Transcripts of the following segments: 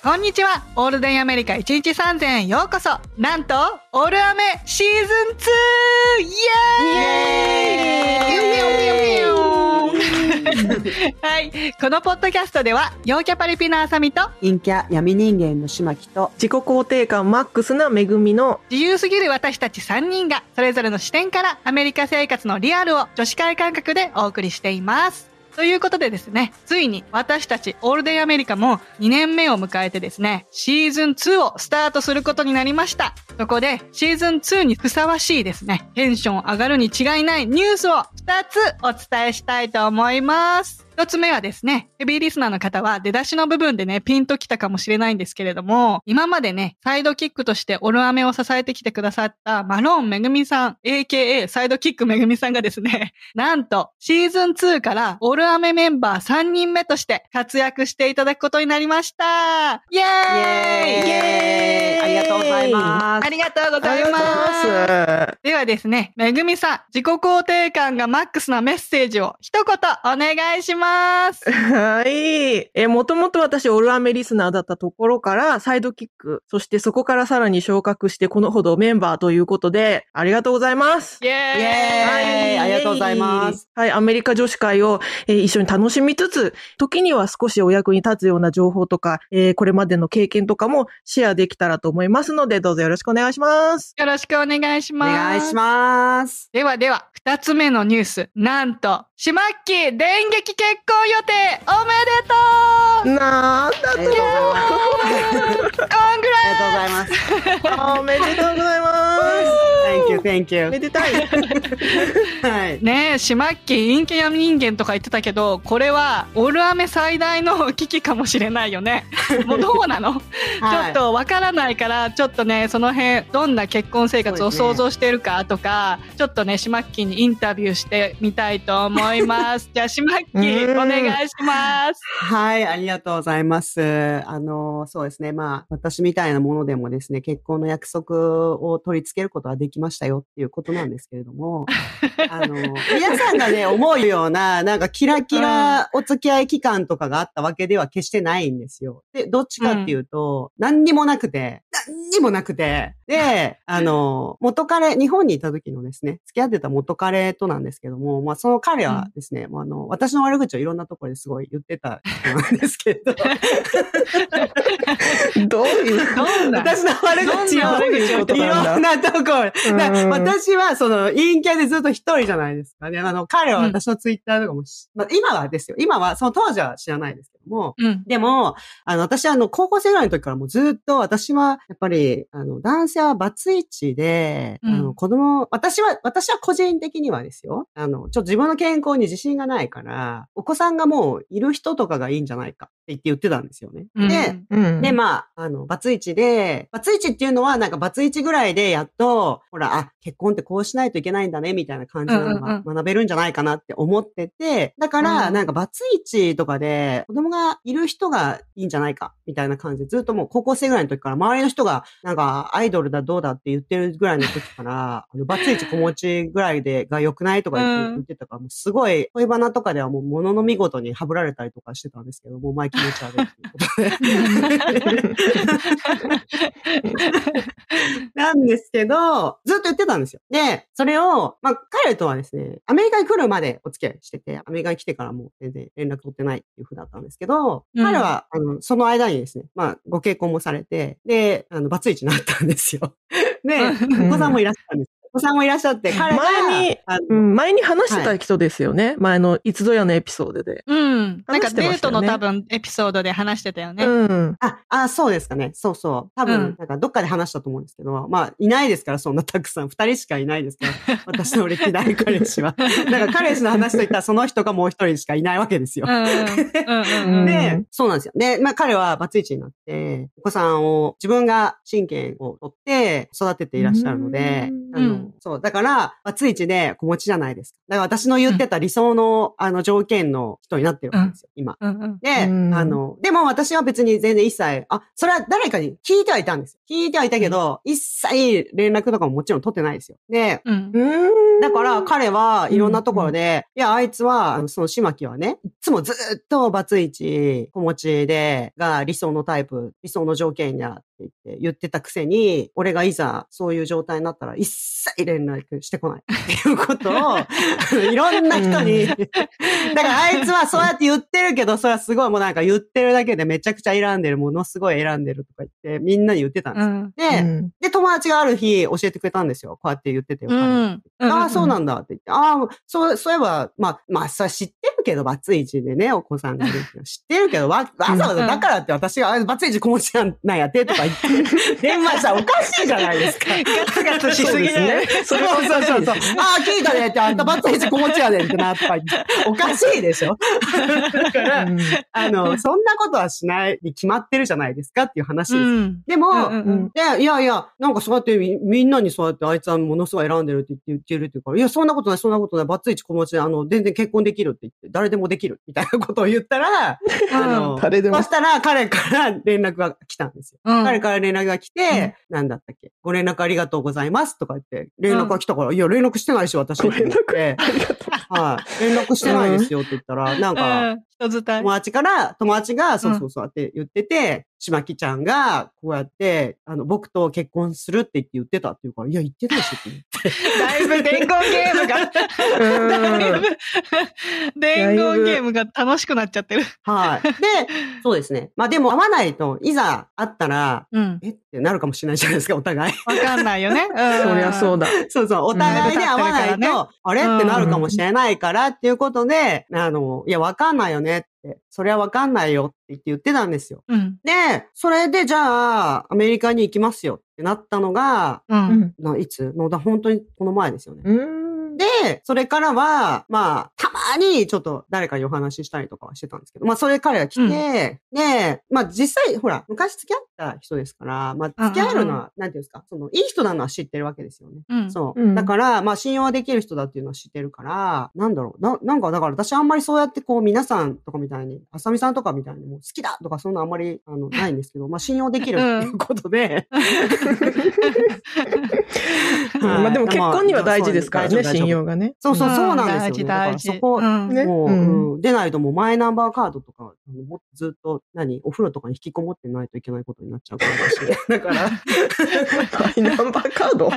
こんにちは。オールデンアメリカ1日3000円ようこそ。なんと、オールアメシーズン 2! イエーイはい。このポッドキャストでは、陽キャパリピのあさみと、陰キャ闇人間の島木と自己肯定感マックスな恵みの自由すぎる私たち3人が、それぞれの視点からアメリカ生活のリアルを女子会感覚でお送りしています。ということでですね、ついに私たちオールデイアメリカも2年目を迎えてですね、シーズン2をスタートすることになりました。そこでシーズン2にふさわしいですね、テンション上がるに違いないニュースを2つお伝えしたいと思います。一つ目はですね、ヘビーリスナーの方は出だしの部分でね、ピンときたかもしれないんですけれども、今までね、サイドキックとしてオルアメを支えてきてくださったマローンめぐみさん、AKA サイドキックめぐみさんがですね、なんとシーズン2からオルアメメンバー3人目として活躍していただくことになりました。イエーイ！イエーイ！ありがとうございます。ありがとうございます。ではですね、めぐみさん、自己肯定感がマックスなメッセージを一言お願いします。はい。え、もともと私、オルアメリスナーだったところから、サイドキック、そしてそこからさらに昇格して、このほどメンバーということで、ありがとうございます。イエーイイエーイありがとうございます。はい、アメリカ女子会を、えー一緒に楽しみつつ、時には少しお役に立つような情報とか、えーこれまでの経験とかもシェアできたらと思いますので、どうぞよろしくお願いします。よろしくお願いしおます。願いします。ではでは、二つ目のニュース。なんと、しまっき電撃結婚予定おめでとうなんだとうございます。コングラありがとうございます。おめでとうございます。Thank you, thank め you. でたい。はい。ねえ、しまっき陰キャ闇人間とか言ってたけど、これは、オルアメ最大の危機かもしれないよね。もうどうなの、ちょっとわからないから、ちょっとね、その辺、どんな結婚生活を想像してるかとか、ちょっとね、しまっきにインタビューしてみたいと思います。じゃあ、しまっき、うんお願いします。はい、ありがとうございます。あの、そうですね。まあ、私みたいなものでもですね、結婚の約束を取り付けることはできましたよっていうことなんですけれども、あの、皆さんがね、思うような、なんかキラキラお付き合い期間とかがあったわけでは決してないんですよ。で、どっちかっていうと、何にもなくて、何にもなくて、で、あの、元彼、日本にいた時のですね、付き合ってた元彼となんですけども、まあ、その彼はですね、もうあの、私の悪口をいろんなところですごい言ってた人なんですけど、どういう？どんな私の悪口をいろんなところ。私はその陰キャでずっと一人じゃないですかね。あの、彼は私のツイッターとかもし、まあ、今はですよ。今は、その当時は知らないですけども、うん。でも、あの、私はあの、高校生ぐらいの時からもうずっと、私は、やっぱり、あの、男性はバツイチで、うんあの、子供、私は、私は個人的にはですよ。あの、ちょっと自分の健康に自信がないから、お子さんがもういる人とかがいいんじゃないかって言って言ってたんですよね。うんで、うんで、まあ、あの、バツイチで、バツイチっていうのは、なんかバツイチぐらいでやっと、ほら、あ、結婚ってこうしないといけないんだね、みたいな感じなのが学べるんじゃないかなって思ってて、だから、うんなんかバツイチとかで、子供がいる人がいいんじゃないか、みたいな感じで、ずっともう高校生ぐらいの時から、周りの人が、なんか、アイドルだどうだって言ってるぐらいの時から、あのバツイチ子持ちぐらいで、が良くないとか言ってたから、もうすごい、恋バナとかではもう、ものの見事にハブられたりとかしてたんですけど、もう前気持ち悪いっていうことで。なんですけど、ずっと言ってたんですよ。で、それを、まあ、彼とはですね、アメリカに来るまでお付き合いしてて、アメリカに来てからもう全然連絡取ってないっていう風だったんですけど、うん彼は、あの、その間にですね、まあ、ご結婚もされて、で、あの、バツイチになったんですよ。で、うんお子さんもいらっしゃるんです。お子さんもいらっしゃって、彼が、前に前に話してた人ですよね。前のいつぞやのエピソードで。うん。なんかデートの多分エピソードで話してたよね。うん。あ、あ、そうですかね。そうそう。多分、うんなんかどっかで話したと思うんですけど、まあ、いないですから、そんなたくさん。二人しかいないですから。私の歴代彼氏は。だから彼氏の話といったら、その人がもう一人しかいないわけですよ。うんうんうんうんうん。で、そうなんですよ。で、まあ彼はバツイチになって、お子さんを自分が親権を取って育てていらっしゃるので、うんあの、うんうん。そう。だから、バツイチで子持ちじゃないですか。だから私の言ってた理想の、あの、条件の人になってるわけですよ、今。うんうん。で、うんあの、でも私は別に全然一切、あ、それは誰かに聞いてはいたんですよ。聞いてはいたけど、一切連絡とかももちろん取ってないですよ。で、うん。うん。だから彼はいろんなところで、いや、あいつは、あのその島木はね、いつもずっとバツイチ、子持ちで、が理想のタイプ、理想の条件やって言って言ってたくせに、俺がいざそういう状態になったら一切連絡してこないっていうことを、いろんな人に、だからあいつはそうやって言ってるけど、それはすごいもうなんか言ってるだけでめちゃくちゃ選んでる、ものすごい選んでるとか言って、みんなに言ってたんですよ。うん。で、うんで、友達がある日教えてくれたんですよ。こうやって言っててよ。う彼ん。ああ、そうなんだって言って。ああ、そう、そういえば、まあ、まあ、それ知ってるけど、バツイチでね、お子さんがいる知ってるけど、わ、わざわざ、だからって私が、あバツイチ子持ちなんなんやってとか言って、電話したらおかしいじゃないですか。ガツガツしすぎね。そうそうそうそう。ああ、聞いたねって、あんたバツイチ子持ちやねんってな、とか言って。おかしいでしょだから、うんあの、そんなことはしないに決まってるじゃないですかっていう話です。うん。でも、うんうんうんで、いやいや、なんかそうやってみみんなにそうやってあいつはものすごい選んでるって言って言ってるって言うから、いや、そんなことない、そんなことない、バツイチ子持ちで、あの、全然結婚できるって言って、誰でもできる、みたいなことを言ったら、あの、誰でもそしたら彼から連絡が来たんですよ。うん彼から連絡が来て、なんだったっけ？ご連絡ありがとうございますとか言って、連絡が来たから、いや、連絡してないし、私。ご連絡ありがとう。はい。連絡してないですよって言ったら、なんか。友達から、友達が、そうそうそうって言ってて、しまきちゃんが、こうやって、あの、僕と結婚するって言って言ってたって言うから、いや、言ってないしって言って。だいぶ伝言ゲームが、だいぶ伝言ゲームが楽しくなっちゃってる。はい。で、そうですね。まあでも会わないと、いざ会ったら、うん。え？ってなるかもしれないじゃないですか、お互い。わかんないよね。そりゃそうだ。だ。そうそう、お互いで会わないと、うんねあれ？ってなるかもしれないからっていうことで、あの、いや、わかんないよねって、それはわかんないよって言って言ってたんですよ。うん。で、それでじゃあ、アメリカに行きますよってなったのが、う。うんいつ？のだ、本当にこの前ですよね。うん。で、それからは、まあ、たまにちょっと誰かにお話ししたりとかはしてたんですけど、まあ、それ彼が来て、で、まあ、実際、ほら、昔付き合った人ですから、まあ、付き合えるのは、なんていうんですか、その、いい人なのは知ってるわけですよね。うん。そう。うんだから、まあ、信用はできる人だっていうのは知ってるから、なんだろう。な、なんか、だから私あんまりそうやってこう、皆さんとかみたいに、あさみさんとかみたいに、もう好きだとかそんなあんまり、あの、ないんですけど、まあ、信用できるっていうことで、はいまあでも結婚には大事ですからね、信用がね。そうそう、そうなんですよ、ね。大事大事。そこ、うんねもう、出ないともうマイナンバーカードとか、あのもずっと、何、お風呂とかに引きこもってないといけないことになっちゃうからだし。だから、マイナンバーカード？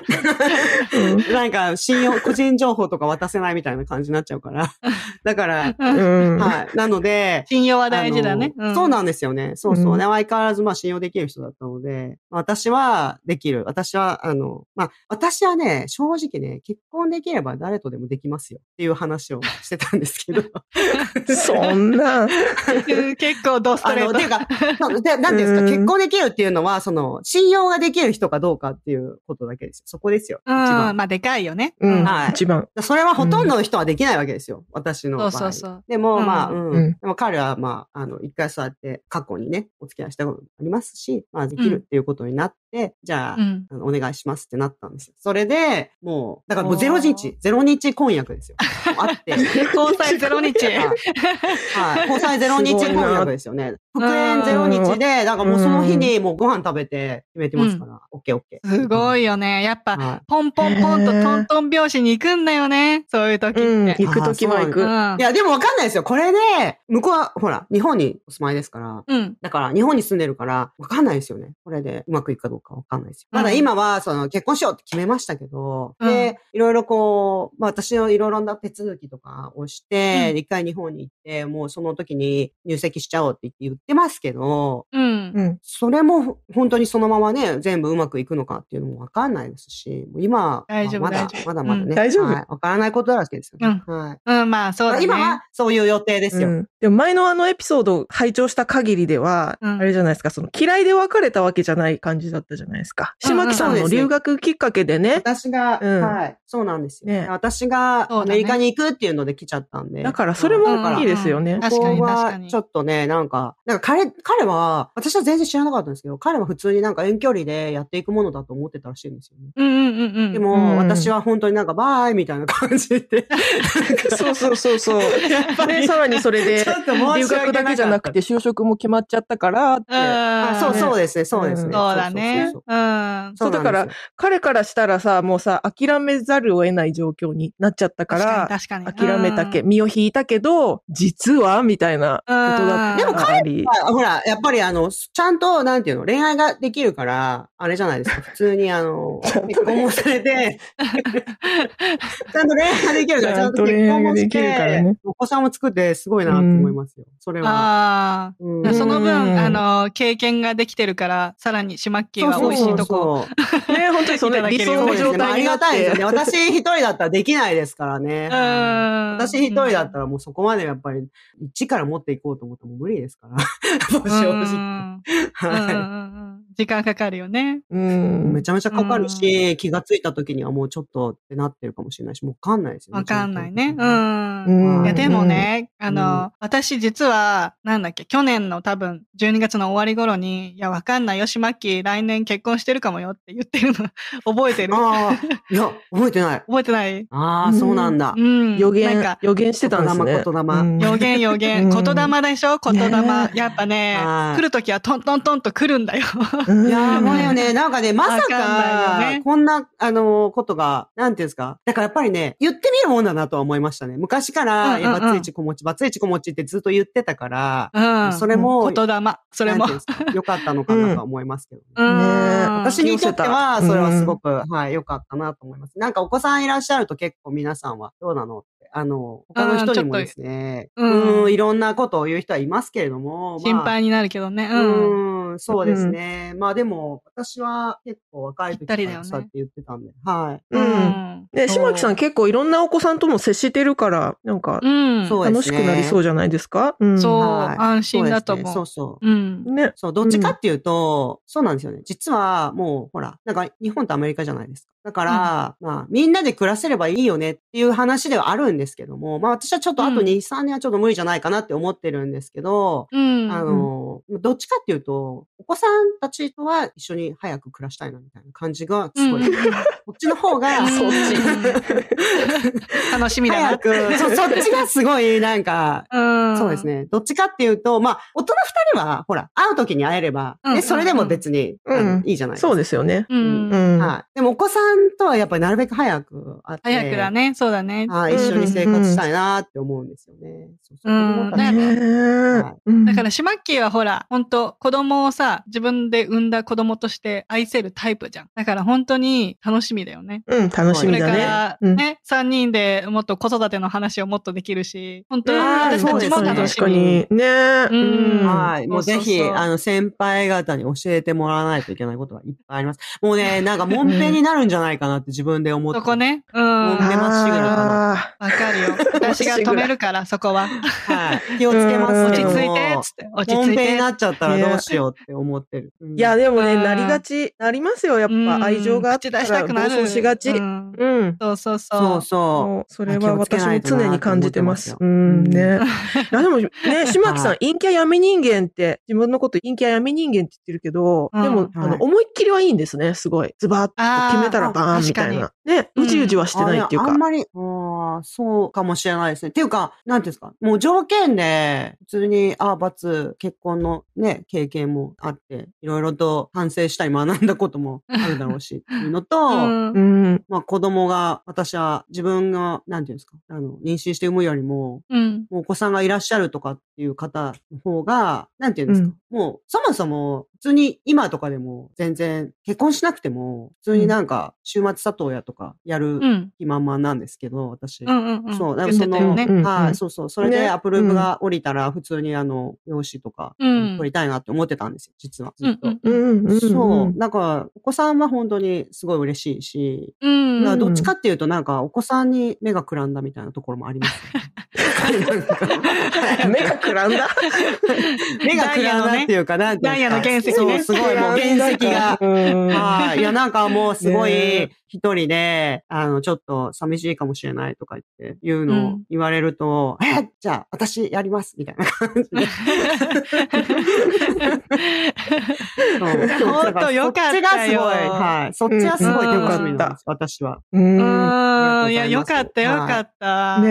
うんなんか、信用、個人情報とか渡せないみたいな感じになっちゃうから。だから、うん。はい。なので、信用は大事だね。そうなんですよね。そうそう。うんね、相変わらず、まあ、信用できる人だったので、私はできる。私は、あの、まあ、私はね、正直ね、結婚できれば誰とでもできますよっていう話をしてたんですけど。そんな。う ん結構ドストあの、レートていうか、そうですか、うん結婚できるっていうのは、その、信用ができる人かどうかっていうことだけですよ。そこですよ。一うん。番。まあ、でかいよね。うんはい。一番。それはほとんどの人はできないわけですよ。私の場合。そうそうそうでも、うんまあ、うん。うんでも彼は、まあ、あの、一回そうやって過去にね、お付き合いしたことありますし、まあ、できるっていうことになって、じゃあ、うん。あのお願いしますってなったんですよ。それで、もう、だからもうおーゼロ日、ゼロ日婚約ですよ。あって。交際ゼロ日。はい。はい。交際ゼロ日婚約ですよね。復縁ゼロ日で、だからもうその日にもうご飯食べて決めてますから、オッケーオッケー。すごい。いよね。やっぱ、はポンポンポンとトントン拍子に行くんだよね。そういう時って。うん。行くときは行うく。いや、でもわかんないですよ。これで、向こうは、ほら、日本にお住まいですから、うん。だから、日本に住んでるから、わかんないですよね。これでうまくいくかどうかわかんないですよ。うんまだ今は、その、結婚しようって決めましたけど、うんで、いろいろこう、まあ私のいろいろな手続きとかをして、うん一回日本に行って、もうその時に入籍しちゃおうって言って言ってますけど、うん。うん。それも本当にそのままね、全部うまくいくのかっていうのもわかんないですし、もう今、大丈夫まあまだまだまだね、うん大丈夫はいわからないことだらけですよね。はい。うん、まあ、そうだね。今はそういう予定ですよ。うんでも前のあのエピソードを拝聴した限りでは、うんあれじゃないですか、その嫌いで別れたわけじゃない感じだったじゃないですか。島木さんの留学きっかけでね。私が、うんはい、そうなんですよ。ね私がアメリカに行くっていうので来ちゃったんで。だからそれもだからいいですよね。確かにここは確かにちょっとね、なんか、なんか彼、彼は、私は全然知らなかったんですけど、彼は普通になんか遠距離でやっていくものだと思ってたらしいんですよね。うんうんうんうん。でも、うん私は本当になんかバーイみたいな感じで。そうそうそうそう。ぱりで、さらにそれで留学だけじゃなくて就職も決まっちゃったからって。あそう、ねそうですね、そうですね。そうだね。そうだから彼からしたらさ、もうさ、諦めざるを得ない状況になっちゃったから、確かに確かに。諦めたけ、うん身を引いたけど、実はみたいなことだったでもあり。まあほら、やっぱりあの、ちゃんと、なんていうの、恋愛ができるから、あれじゃないですか。普通にあの、結婚もされて、ちゃんと恋愛ができるから、ちゃんと結婚もしてね、お子さんも作ってすごいなと思いますよ。それは。ああ。うんその分、うんあの、経験ができてるから、さらにシマッキーは美味しいとこ。ね、本当にその理想の状態ありになってがたいですよね。。私一人だったらできないですからね。うん。私一人だったらもうそこまでやっぱり一から持っていこうと思っても無理ですから。正直。時間かかるよね。うい。んめちゃめちゃかかるし、気がついた時にはもうちょっとってなってるかもしれないし、もうわかんないですよね。わかんないね。うんいや、でもね、あうんの、私実は、なんだっけ、去年の多分、12月の終わり頃に、いや、わかんないよ、しまっき来年結婚してるかもよって言ってるの、覚えてる？ああ、いや、覚えてない。覚えてないああ、そうなんだう。ん。予言なんか、、予言してたんですね。言霊言霊うん予言予言。うん言霊でしょ？言霊ね。やっぱねは、い来るときはトントントンと来るんだよ。うんいやー、もうよね、なんかね、まさわかこんな、あの、ことが、なんていうんですか？だからやっぱりね、言ってみるもんだなとは思いましたね。昔から、や、バツイチ子持ち、バツイチ子持ちってずっと言ってたから、うん。それも、言霊。それも。良かったのかなとは思いますけどね。うん私にとっては、うんそれはすごく、はい、良かったなと思います。なんかお子さんいらっしゃると結構皆さんはどうなの？あの、他の人にもですね、うんうんうん、いろんなことを言う人はいますけれども、まあ心配になるけどね。うん。うん、そうですね。まあでも、私は結構若い時からそうやって言ってたんで、はい。うんね、そう島木さん結構いろんなお子さんとも接してるから、なんか楽しくなりそうじゃないですか？うん。そうはい安心だと思うそうねそうそう。うん。ね。そう、どっちかっていうと、そうなんですよね。実はもう、ほら、なんか日本とアメリカじゃないですか。だから、まあ、みんなで暮らせればいいよねっていう話ではあるんですけども、まあ私はちょっとあとうん2、3年はちょっと無理じゃないかなって思ってるんですけど、うん。あの、どっちかっていうと、お子さんたちとは一緒に早く暮らしたいなみたいな感じがすごい。うんこっちの方が、そっ 楽しみだな早。く、そ、そっちがすごい、なんか、うん。そうです。ね。どっちかっていうと、まあ、大人二人は、ほら、会う時に会えれば、うんうんうんで、それでも別に、うんいいじゃないですか。そうですよね。うん。うん。はい。でも、お子さんとはやっぱりなるべく早く会って、早くだね。そうだね。はい、一緒に生活したいなって思うんですよね。そうそううんだから、シマッキーはほら、本当子供をさ、自分で産んだ子供として愛せるタイプじゃん。だから本当に楽しみだよね。うん、楽しこれかみだね。らうんね、3人でもっと子育ての話をもっとできるし、本当にあー私たちも楽しみ。確かに。ねうんはい。もうぜひ、そうそうそうあの、先輩方に教えてもらわないといけないことがいっぱいあります。もうね、なんか、もんぺになるんじゃないかなって自分で思って。そこ。ね。うん。もうわねまっしぐらかなかるよ。私が止めるから、そこは。はい。気をつけますけども。落ち着いて、つって。落ち着いてもんぺに。なっちゃったらどうしようって思ってる。うんいや、でもね、うんなりがち、なりますよ。やっうんぱ愛情があった口出したら暴くなる。走しがち。ううん。んそうそうそう。そうそもうそれは私も常に感じてます。うん、ね。いや、でもね、島木さん、陰キャ闇人間って、自分のこと陰キャ闇人間って言ってるけど、うんでも、あの、はい思いっきりはいいんですね、すごい。ズバッと決めたらバーンみたいな。ね、うんうじうじはしてないっていうかあいやあん。まり、あーそうかもしれないですね。っていうか、なんていうんですか、もう条件で、普通に、あ、バツ、結婚のね、経験もあって、いろいろと反省したり学んだこともあるだろうし、っていうのと、うんうん。まあ子供が、私は自分が、なんていうんですか、あの、妊娠して産むよりも、うん。もうお子さんがいらっしゃるとかっていう方の方が、なんていうんですか、もうそもそも普通に今とかでも全然結婚しなくても、普通になんか週末里親とかやるうん。気満々なんですけど、私。うんうんうん。そう、だかその、ね。うんはい、そうそう。それねでアプローブが降りたら、普通にあの、用紙とか、うん取りたいなって思ってたんですよ、実は。ずっと。うんうんうんうん。そう。だから、お子さんは本当にすごい嬉しいし、うん。うん。どっちかっていうとなんか、お子さんに目がくらんだみたいなところもありますよね、目がくらんだ。目がくらんだっていうか、なんかダイヤの原石ねすごいもう原石が。うんはい。いや、なんかもうすごねい、一人で、あの、ちょっと寂しいかもしれないとか言って、言うのをうん言われると、えじゃあ、私やりますみたいな感じで。そう本当よかったよそっちがすごい、はい。そっちはすごい楽しみなんです、私は。う。うん。いや、よかった、よかった。ね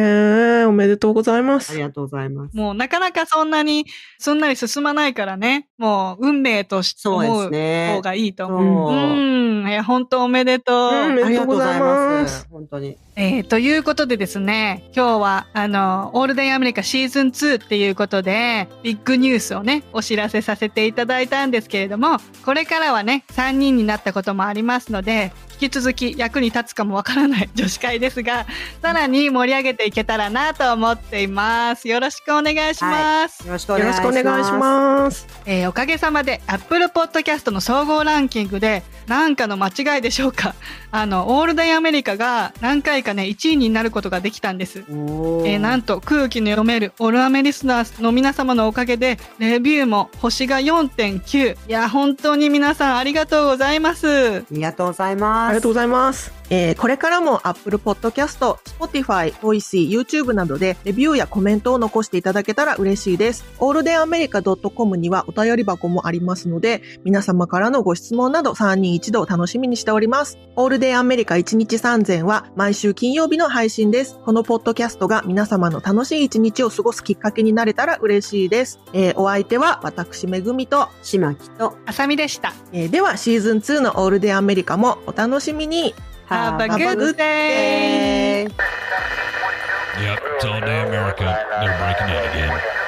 え、おめでとうございます。ありがとうございます。もうなかなかそんなにすんなり進まないからね。もう運命としてそうです思うね。方がいいとそう思う。うん。いや、本当おめでとう。うんありがとうござい。ます本当に。えーということでですね、今日は、あの、オールデンアメリカシーズン2っていうことで、ビッグニュースをね、お知らせさせていただいたんですけれども、これからはね、3人になったこともありますので、引き続き役に立つかもわからない女子会ですが、さらに盛り上げていけたらなと思っています。よろしくお願いします。よろしくおよろし願いします。くお願いします。えーおかげさまで Apple Podcast の総合ランキングでなんかの間違いでしょうか あのオールデンアメリカが何回かね1位になることができたんです。えーなんと空気の読めるオールアメリスナーの皆様のおかげでレビューも星が4.9いや本当に皆さんありがとうございますありがとうございます。ありがとうございます。えーこれからも Apple Podcast、Spotify、Voicy、YouTube などでレビューやコメントを残していただけたら嬉しいです。alldayamericA.com にはお便り箱もありますので、皆様からのご質問など3人一度を楽しみにしております。オールデイアメリカ1日3000は毎週金曜日の配信です。このポッドキャストが皆様の楽しい一日を過ごすきっかけになれたら嬉しいです。えーお相手は私めぐみと、島木と、あさみでしたえーではシーズン2のオールデイアメリカもお楽しみに。Have a Have a good good day! day. Yep, it's all day America. They're breaking in again.